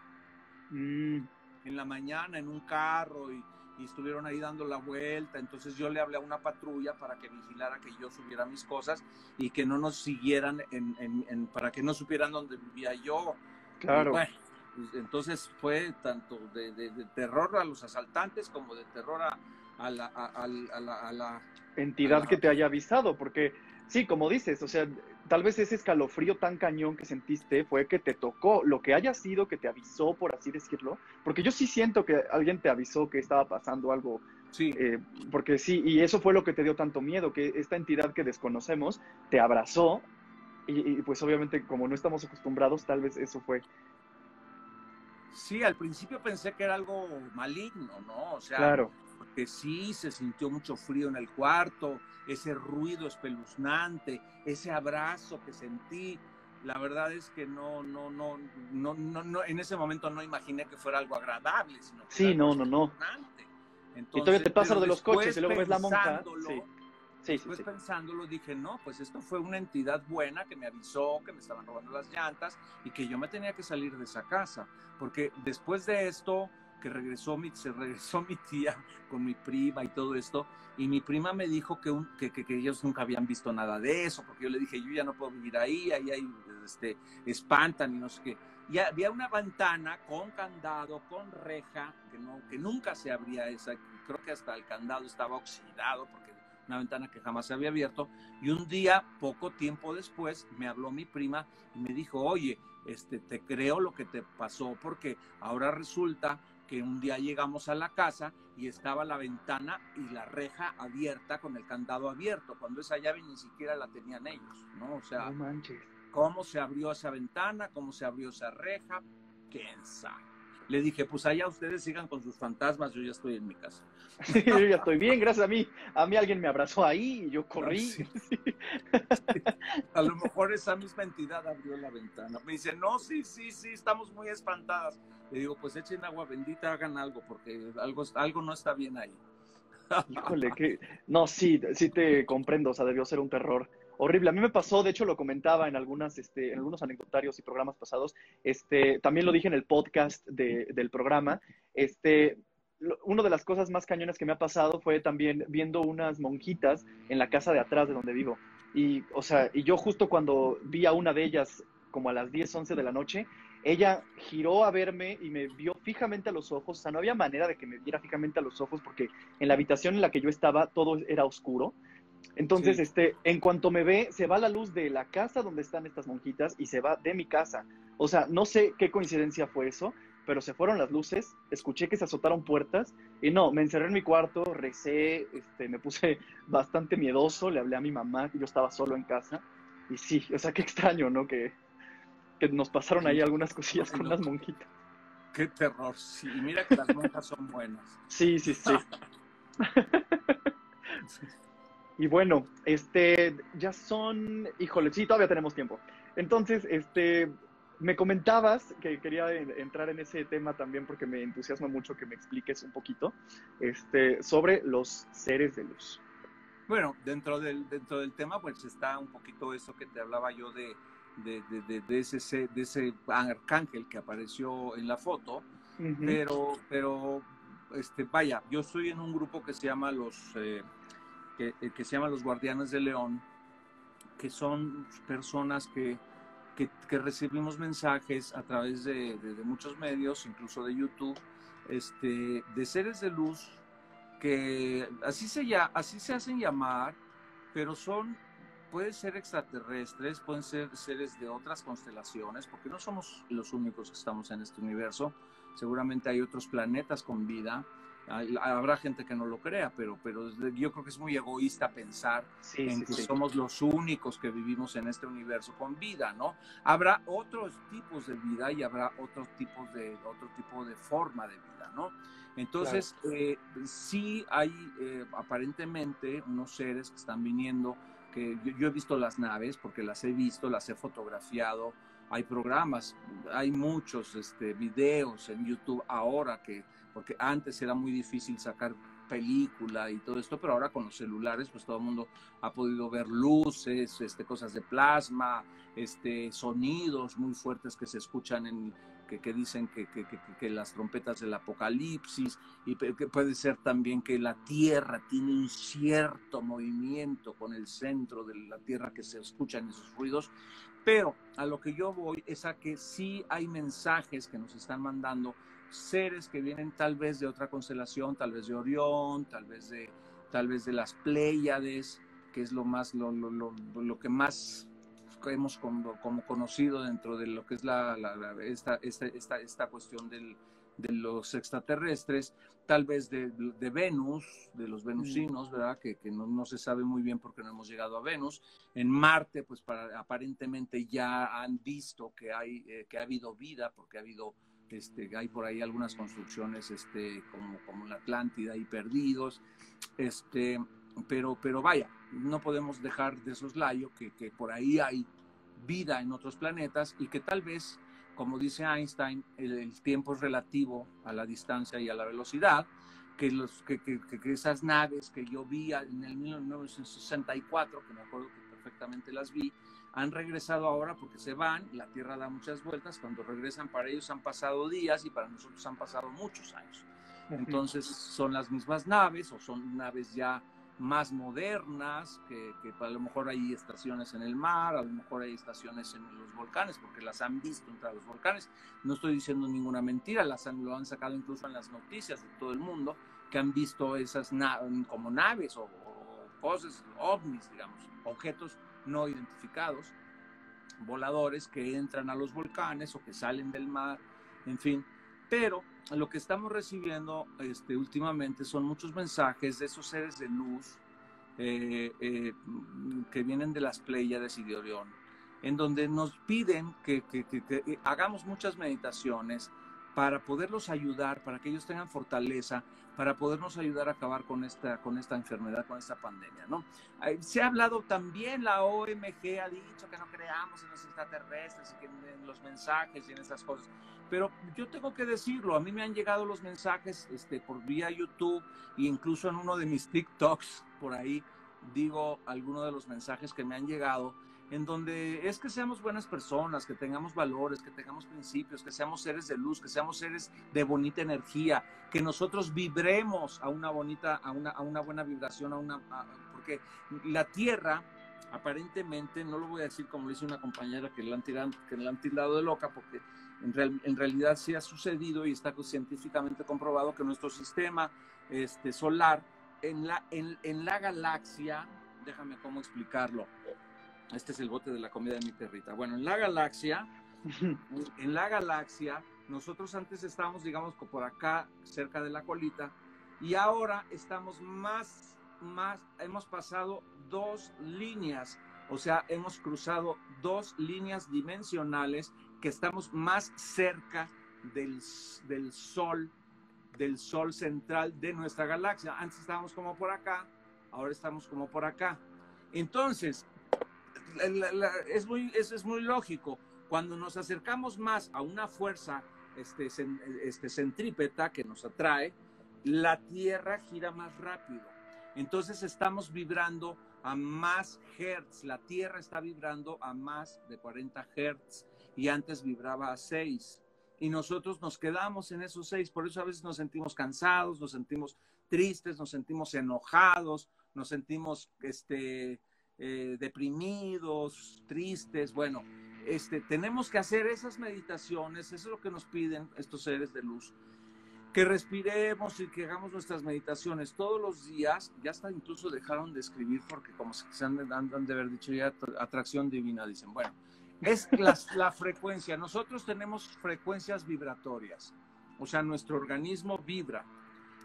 Mm. En la mañana en un carro y y estuvieron ahí dando la vuelta. Entonces yo le hablé a una patrulla para que vigilara que yo subiera mis cosas y que no nos siguieran, en, para que no supieran dónde vivía yo. Claro. Pues, entonces fue tanto de, terror a los asaltantes como de terror a, la, a, la, entidad que te haya avisado, porque sí, como dices, o sea, tal vez ese escalofrío tan cañón que sentiste fue que te tocó, lo que haya sido que te avisó, por así decirlo, porque yo sí siento que alguien te avisó que estaba pasando algo Sí. Eh, porque sí, y eso fue lo que te dio tanto miedo, que esta entidad que desconocemos te abrazó y, pues obviamente como no estamos acostumbrados, tal vez eso fue. Sí, al principio pensé que era algo maligno, ¿no? O sea, claro. Porque sí se sintió mucho frío en el cuarto, ese ruido espeluznante, ese abrazo que sentí. La verdad es que no, no, no, no, no, en ese momento no imaginé que fuera algo agradable, sino que sí, no, no, no. Entonces, y todavía te pasa lo de los coches y luego ves la monja. Sí. Sí, Después pensándolo dije, no, pues esto fue una entidad buena que me avisó que me estaban robando las llantas y que yo me tenía que salir de esa casa, porque después de esto que regresó mi, se regresó mi tía con mi prima y todo esto, y mi prima me dijo que, que, que, ellos nunca habían visto nada de eso, porque yo le dije, yo ya no puedo vivir ahí, ahí hay, este, espantan y no sé qué. Y había una ventana con candado, con reja, que, no, que nunca se abría esa, creo que hasta el candado estaba oxidado, porque una ventana que jamás se había abierto. Y un día, poco tiempo después, me habló mi prima y me dijo, oye, este, te creo lo que te pasó porque ahora resulta que un día llegamos a la casa y estaba la ventana y la reja abierta con el candado abierto, cuando esa llave ni siquiera la tenían ellos, ¿no? O sea, ¿cómo se abrió esa ventana? ¿Cómo se abrió esa reja? ¿Quién sabe? Le dije, pues allá ustedes sigan con sus fantasmas, yo ya estoy en mi casa. yo ya estoy bien, gracias a mí. A mí alguien me abrazó ahí y yo corrí. A lo mejor esa misma entidad abrió la ventana. Me dice, no, sí, sí, sí, estamos muy espantadas. Le digo, pues echen agua bendita, hagan algo, porque algo, algo no está bien ahí. Híjole, que... No, sí, sí te comprendo, o sea, debió ser un terror horrible. A mí me pasó, de hecho lo comentaba en algunas, este, en algunos anecdotarios y programas pasados, este, también lo dije en el podcast del programa, este, una de las cosas más cañones que me ha pasado fue también viendo unas monjitas en la casa de atrás de donde vivo. Y, o sea, y yo justo cuando vi a una de ellas como a las 10, 11 de la noche, ella giró a verme y me vio fijamente a los ojos. O sea, no había manera de que me viera fijamente a los ojos porque en la habitación en la que yo estaba todo era oscuro. Entonces, este, en cuanto me ve, se va la luz de la casa donde están estas monjitas y se va de mi casa. O sea, no sé qué coincidencia fue eso, pero se fueron las luces, escuché que se azotaron puertas y no, me encerré en mi cuarto, recé, este, me puse bastante miedoso, le hablé a mi mamá, que yo estaba solo en casa. Y sí, o sea, qué extraño, ¿no? Que, que nos pasaron ahí algunas cosillas con las monjitas. Qué terror, sí. Mira que las monjas son buenas. Sí, sí, sí. Y bueno, este, ya son, híjole, sí, todavía tenemos tiempo. Entonces, este, me comentabas que quería entrar en ese tema también porque me entusiasma mucho que me expliques un poquito, este, sobre los seres de luz. Bueno, dentro del, dentro del tema, pues está un poquito eso que te hablaba yo de, de, de, de ese, de ese arcángel que apareció en la foto, pero, pero, este, vaya, yo estoy en un grupo que se llama los... Eh, eh, que, se llaman los Guardianes de León, que son personas que, que, recibimos mensajes a través de, muchos medios, incluso de YouTube, este, de seres de luz que así se, ya, así se hacen llamar, pero son, pueden ser extraterrestres, pueden ser seres de otras constelaciones, porque no somos los únicos que estamos en este universo, seguramente hay otros planetas con vida, habrá gente que no lo crea, pero, pero yo creo que es muy egoísta pensar en que somos los únicos que vivimos en este universo con vida, ¿no? Habrá otros tipos de vida y habrá otros tipos de, otro tipo de forma de vida, ¿no? Entonces, eh, sí hay eh, aparentemente unos seres que están viniendo, que yo, he visto las naves, porque las he visto, las he fotografiado, hay programas, hay muchos este, videos en YouTube ahora que porque antes era muy difícil sacar película y todo esto, pero ahora con los celulares, pues todo el mundo ha podido ver luces, este, cosas de plasma, este, sonidos muy fuertes que se escuchan en, que, que dicen que, que, que, las trompetas del apocalipsis, y que puede ser también que la Tierra tiene un cierto movimiento con el centro de la Tierra que se escuchan esos ruidos, pero a lo que yo voy es a que sí hay mensajes que nos están mandando seres que vienen tal vez de otra constelación, tal vez de Orión, tal vez de, tal vez de las Pléyades, que es lo más, lo, lo, lo, lo que más hemos como, como, conocido dentro de lo que es la, esta, esta, esta, esta, cuestión del, de los extraterrestres, tal vez de, Venus, de los venusinos, ¿verdad? Que, no, se sabe muy bien porque no hemos llegado a Venus. En Marte, pues para, aparentemente ya han visto que, hay, eh, que ha habido vida, porque ha habido, este, hay por ahí algunas construcciones este, como, como la Atlántida y perdidos. Este, pero, pero vaya, no podemos dejar de soslayo que, que por ahí hay vida en otros planetas y que tal vez como dice Einstein, el, tiempo es relativo a la distancia y a la velocidad, que, los, que, que, que, esas naves que yo vi en el 1964, que me acuerdo que perfectamente las vi, han regresado ahora porque se van, la Tierra da muchas vueltas, cuando regresan para ellos han pasado días y para nosotros han pasado muchos años. Entonces son las mismas naves o son naves ya más modernas, que, que, a lo mejor hay estaciones en el mar, a lo mejor hay estaciones en los volcanes, porque las han visto entre los volcanes. No estoy diciendo ninguna mentira, las han, lo han sacado incluso en las noticias de todo el mundo, que han visto esas como naves o, cosas, ovnis, digamos, objetos no identificados, voladores que entran a los volcanes o que salen del mar, en fin. Pero lo que estamos recibiendo este, últimamente son muchos mensajes de esos seres de luz eh, eh, que vienen de las Pléyades y de Orión, en donde nos piden que, que hagamos muchas meditaciones, para poderlos ayudar, para que ellos tengan fortaleza, para podernos ayudar a acabar con esta, con esta enfermedad, con esta pandemia, ¿no? Se ha hablado también, la OMG ha dicho que no creamos en los extraterrestres y que en los mensajes y en esas cosas, pero yo tengo que decirlo, a mí me han llegado los mensajes este, por vía YouTube e incluso en uno de mis TikToks, por ahí digo algunos de los mensajes que me han llegado, en donde es que seamos buenas personas, que tengamos valores, que tengamos principios, que seamos seres de luz, que seamos seres de bonita energía, que nosotros vibremos a una bonita, a una, a una buena vibración, a una, porque la tierra aparentemente, no lo voy a decir como dice una compañera que le han tirado, que le han tirado de loca, porque en, en realidad sí ha sucedido y está científicamente comprobado que nuestro sistema este, solar en la, en, en la galaxia, déjame cómo explicarlo, este es el bote de la comida de mi perrita. Bueno, en la galaxia, en la galaxia, nosotros antes estábamos, digamos, por acá, cerca de la colita, y ahora estamos más, más, hemos pasado dos líneas, o sea, hemos cruzado dos líneas dimensionales que estamos más cerca del, del Sol, del Sol central de nuestra galaxia. Antes estábamos como por acá, ahora estamos como por acá. Entonces, es, muy, es, es, muy lógico. Cuando nos acercamos más a una fuerza este, este, centrípeta que nos atrae, la Tierra gira más rápido. Entonces estamos vibrando a más hertz. La Tierra está vibrando a más de 40 hertz y antes vibraba a 6. Y nosotros nos quedamos en esos 6. Por eso a veces nos sentimos cansados, nos sentimos tristes, nos sentimos enojados, nos sentimos este, eh, deprimidos, tristes, bueno, este, tenemos que hacer esas meditaciones, eso es lo que nos piden estos seres de luz, que respiremos y que hagamos nuestras meditaciones todos los días, ya hasta incluso dejaron de escribir porque como se han, de haber dicho ya atracción divina, dicen, bueno, es la, la frecuencia, nosotros tenemos frecuencias vibratorias, o sea, nuestro organismo vibra,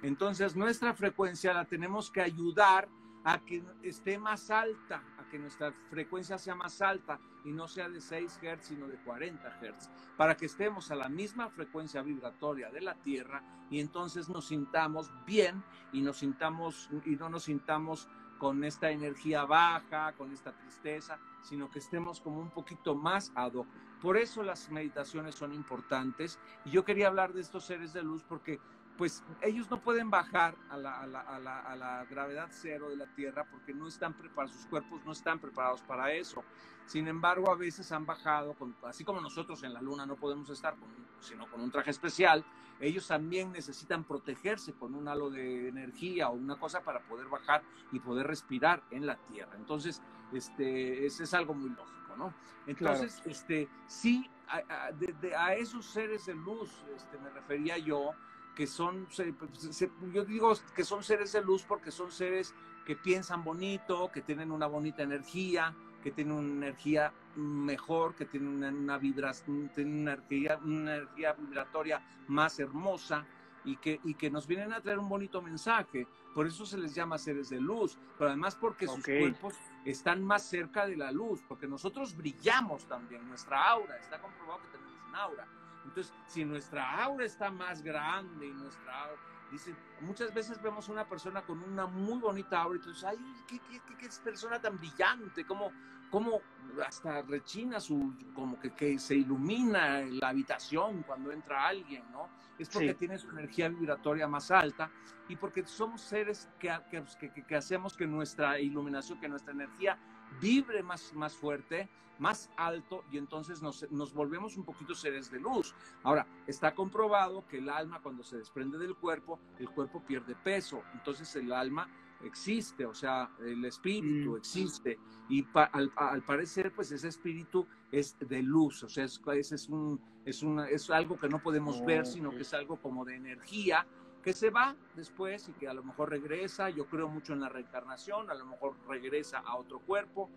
entonces nuestra frecuencia la tenemos que ayudar a que esté más alta, a que nuestra frecuencia sea más alta y no sea de 6 Hz, sino de 40 Hz, para que estemos a la misma frecuencia vibratoria de la Tierra y entonces nos sintamos bien y, nos sintamos, y no nos sintamos con esta energía baja, con esta tristeza, sino que estemos como un poquito más ad hoc. Por eso las meditaciones son importantes y yo quería hablar de estos seres de luz porque pues ellos no pueden bajar a la, gravedad cero de la Tierra porque no están preparados, sus cuerpos no están preparados para eso. Sin embargo, a veces han bajado, así como nosotros en la Luna no podemos estar con, sino con un traje especial, ellos también necesitan protegerse con un halo de energía o una cosa para poder bajar y poder respirar en la Tierra. Entonces, este, ese es algo muy lógico, ¿no? Entonces, este, sí, a, esos seres de luz este, me refería yo, que son, yo digo que son seres de luz porque son seres que piensan bonito, que tienen una bonita energía, que tienen una energía mejor, que tienen una, una, una, energía, una energía vibratoria más hermosa, y que, y que nos vienen a traer un bonito mensaje. Por eso se les llama seres de luz, pero además porque sus cuerpos están más cerca de la luz, porque nosotros brillamos también, nuestra aura, está comprobado que tenemos un aura. Entonces, si nuestra aura está más grande y nuestra aura, dicen, muchas veces vemos a una persona con una muy bonita aura y entonces, ay, qué, qué, qué, persona tan brillante, cómo, cómo hasta rechina su, como que, que, se ilumina la habitación cuando entra alguien, ¿no? Es porque tiene su energía vibratoria más alta y porque somos seres que, que, que, hacemos que nuestra iluminación, que nuestra energía vibre más, más fuerte, más alto y entonces nos, nos, volvemos un poquito seres de luz. Ahora, está comprobado que el alma cuando se desprende del cuerpo, el cuerpo pierde peso, entonces el alma existe, o sea, el espíritu mm. existe y al, parecer pues ese espíritu es de luz, o sea, es, es, un, es, una, es algo que no podemos ver, sino que es algo como de energía que se va después y que a lo mejor regresa, yo creo mucho en la reencarnación, a lo mejor regresa a otro cuerpo,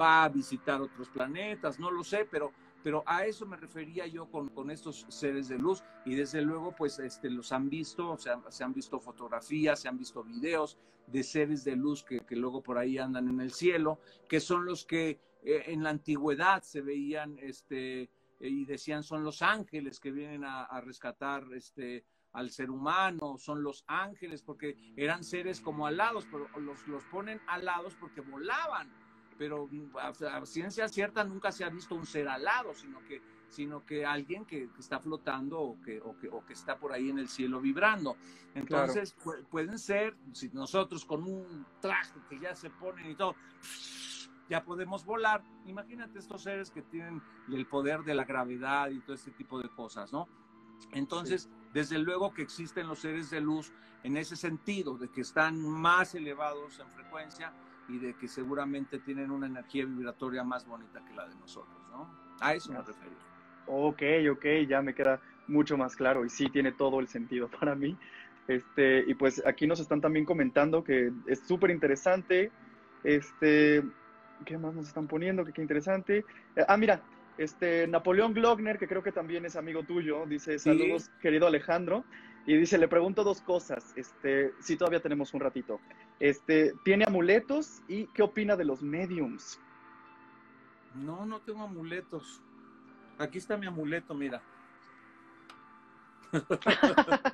va a visitar otros planetas, no lo sé, pero, pero a eso me refería yo con, con estos seres de luz. Y desde luego pues este, los han visto, se han visto fotografías, se han visto videos de seres de luz que, que luego por ahí andan en el cielo, que son los que eh, en la antigüedad se veían este, y decían son los ángeles que vienen a, a rescatar este, al ser humano, son los ángeles, porque eran seres como alados, pero los, los ponen alados porque volaban. Pero a, ciencia cierta nunca se ha visto un ser alado, sino que, sino que alguien que, está flotando o que, o que, o, que, está por ahí en el cielo vibrando. Entonces pueden ser, si nosotros con un traje que ya se ponen y todo, ya podemos volar. Imagínate estos seres que tienen el poder de la gravedad y todo este tipo de cosas, ¿no? Entonces, desde luego que existen los seres de luz en ese sentido, de que están más elevados en frecuencia y de que seguramente tienen una energía vibratoria más bonita que la de nosotros, ¿no? A eso me refiero. Ok, ok, ya me queda mucho más claro y sí tiene todo el sentido para mí. Este, y pues aquí nos están también comentando que es súper interesante. Este, ¿qué más nos están poniendo? Que qué interesante. Ah, mira, este, Napoleón Glockner, que creo que también es amigo tuyo, dice, saludos, querido Alejandro. Y dice, le pregunto dos cosas, este, si todavía tenemos un ratito. Este, ¿tiene amuletos y qué opina de los mediums? No, no tengo amuletos. Aquí está mi amuleto, mira.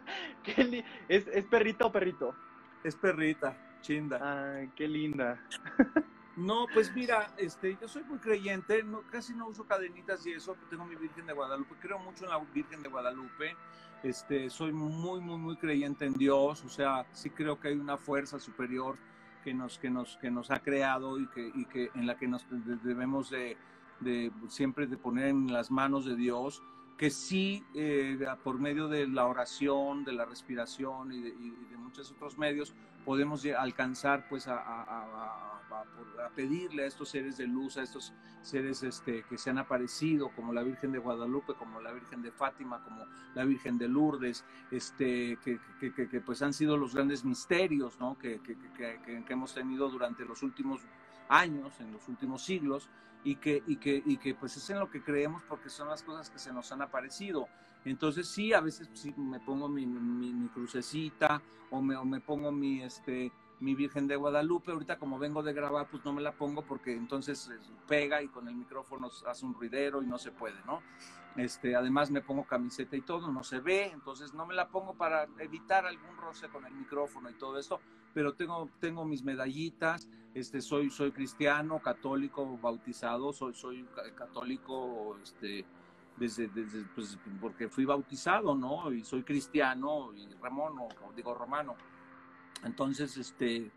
¿Es, ¿Es perrita o perrito? Es perrita, chinda. Ay, qué linda. No, pues mira, este, yo soy muy creyente, no, casi no uso cadenitas y eso, tengo mi Virgen de Guadalupe, creo mucho en la Virgen de Guadalupe, este, soy muy, muy, muy creyente en Dios, o sea, sí creo que hay una fuerza superior que nos, que nos, que nos ha creado y que, y que en la que nos debemos de, de siempre de poner en las manos de Dios que sí, eh, por medio de la oración, de la respiración y de, muchos otros medios, podemos alcanzar pues a, pedirle a estos seres de luz, a estos seres este, que se han aparecido, como la Virgen de Guadalupe, como la Virgen de Fátima, como la Virgen de Lourdes, este, que, pues han sido los grandes misterios ¿no? que hemos tenido durante los últimos años, en los últimos siglos, y que, y que, y que pues es en lo que creemos porque son las cosas que se nos han aparecido. Entonces sí, a veces sí me pongo mi, mi, crucecita o me, o me pongo mi, este, mi Virgen de Guadalupe. Ahorita como vengo de grabar, pues no me la pongo porque entonces pega y con el micrófono hace un ruidero y no se puede, ¿no? Este, además me pongo camiseta y todo, no se ve, entonces no me la pongo para evitar algún roce con el micrófono y todo esto, pero tengo, tengo mis medallitas, este, soy, soy cristiano, católico, bautizado, soy, soy católico, este, desde, desde pues, porque fui bautizado, ¿no? Y soy cristiano y Ramón, o digo romano. Entonces, este,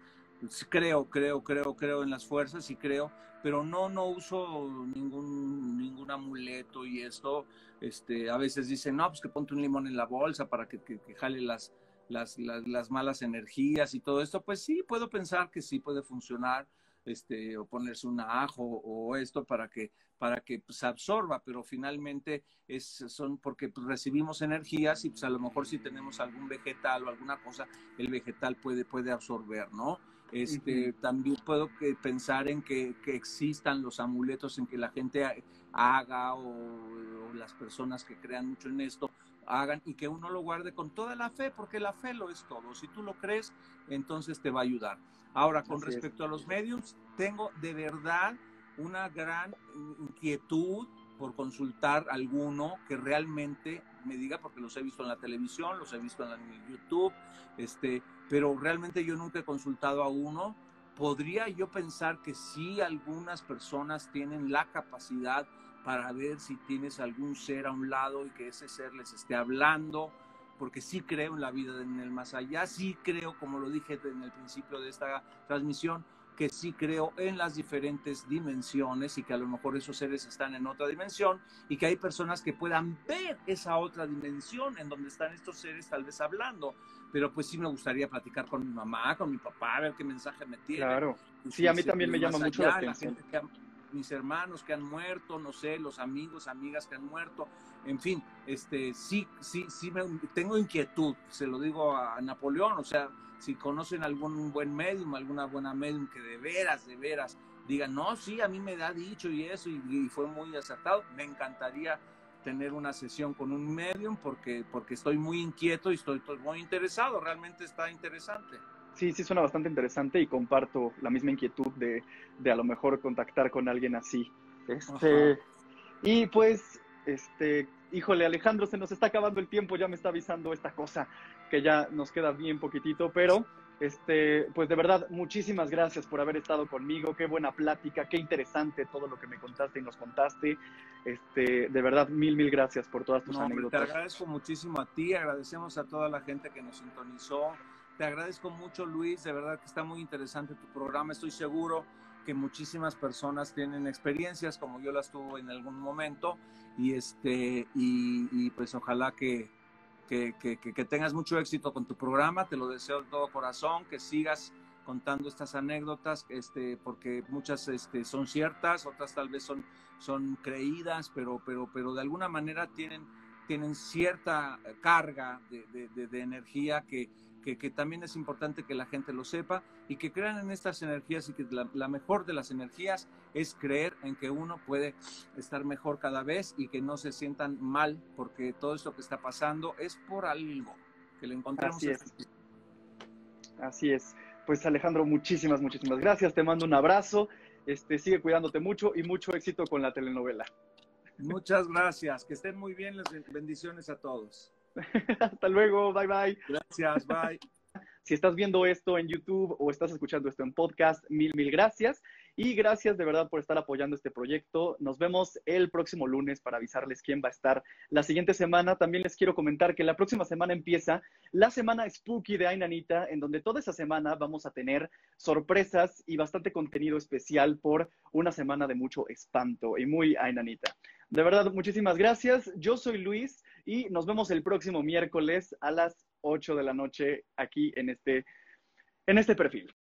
creo, creo, creo, creo en las fuerzas y creo, pero no, no uso ningún, ningún amuleto y esto, este, a veces dicen, no, pues que ponte un limón en la bolsa para que, que, jale las, las, las, malas energías y todo esto, pues sí, puedo pensar que sí puede funcionar, este, o ponerse un ajo o esto para que, para que pues, se absorba, pero finalmente es, son porque pues, recibimos energías y pues a lo mejor si tenemos algún vegetal o alguna cosa, el vegetal puede, puede absorber, ¿no? Este, También puedo pensar en que, existan los amuletos en que la gente haga o, las personas que crean mucho en esto hagan y que uno lo guarde con toda la fe, porque la fe lo es todo. Si tú lo crees, entonces te va a ayudar. Ahora, con respecto a los medios, tengo de verdad una gran inquietud por consultar alguno que realmente me diga, porque los he visto en la televisión, los he visto en, en YouTube, este, pero realmente yo nunca he consultado a uno. Podría yo pensar que sí algunas personas tienen la capacidad para ver si tienes algún ser a un lado y que ese ser les esté hablando, porque sí creo en la vida en el más allá, sí creo, como lo dije en el principio de esta transmisión, que sí creo en las diferentes dimensiones y que a lo mejor esos seres están en otra dimensión y que hay personas que puedan ver esa otra dimensión en donde están estos seres tal vez hablando. Pero pues sí me gustaría platicar con mi mamá, con mi papá, a ver qué mensaje me tiene. Claro. Sí, a mí también me llama mucho la atención. mis hermanos que han muerto, no sé, los amigos, amigas que han muerto, en fin, este, sí, sí, sí, me, tengo inquietud, se lo digo a Napoleón, o sea, si conocen algún buen medium, alguna buena medium que de veras, de veras digan, no, sí, a mí me da dicho y eso, y, fue muy acertado, me encantaría tener una sesión con un medium porque, porque estoy muy inquieto y estoy, muy interesado, realmente está interesante. Sí, sí suena bastante interesante y comparto la misma inquietud de, de a lo mejor contactar con alguien así. Este, y pues, este, híjole, Alejandro, se nos está acabando el tiempo, ya me está avisando esta cosa, que ya nos queda bien poquitito, pero este, pues de verdad, muchísimas gracias por haber estado conmigo, qué buena plática, qué interesante todo lo que me contaste y nos contaste. Este, de verdad, mil, mil gracias por todas tus anécdotas. te agradezco muchísimo a ti, agradecemos a toda la gente que nos sintonizó. Te agradezco mucho, Luis, de verdad que está muy interesante tu programa, estoy seguro que muchísimas personas tienen experiencias como yo las tuve en algún momento y este y, pues ojalá que que, que, tengas mucho éxito con tu programa, te lo deseo de todo corazón, que sigas contando estas anécdotas, este, porque muchas este, son ciertas, otras tal vez son, son creídas, pero, pero, pero de alguna manera tienen, tienen cierta carga de, de, de energía que, que, también es importante que la gente lo sepa y que crean en estas energías y que la, mejor de las energías es creer en que uno puede estar mejor cada vez y que no se sientan mal porque todo esto que está pasando es por algo que le encontramos. Así es. Así es. Pues Alejandro, muchísimas, muchísimas gracias. Te mando un abrazo. Este, sigue cuidándote mucho y mucho éxito con la telenovela. Muchas gracias. Que estén muy bien. Les bendiciones a todos. Hasta luego, bye bye. Gracias, bye. Si estás viendo esto en YouTube o estás escuchando esto en podcast, mil, mil gracias. Y gracias de verdad por estar apoyando este proyecto. Nos vemos el próximo lunes para avisarles quién va a estar la siguiente semana. También les quiero comentar que la próxima semana empieza la semana Spooky de Ainanita, en donde toda esa semana vamos a tener sorpresas y bastante contenido especial por una semana de mucho espanto y muy Ainanita. De verdad, muchísimas gracias. Yo soy Luis y nos vemos el próximo miércoles a las 8 de la noche aquí en este, en este perfil.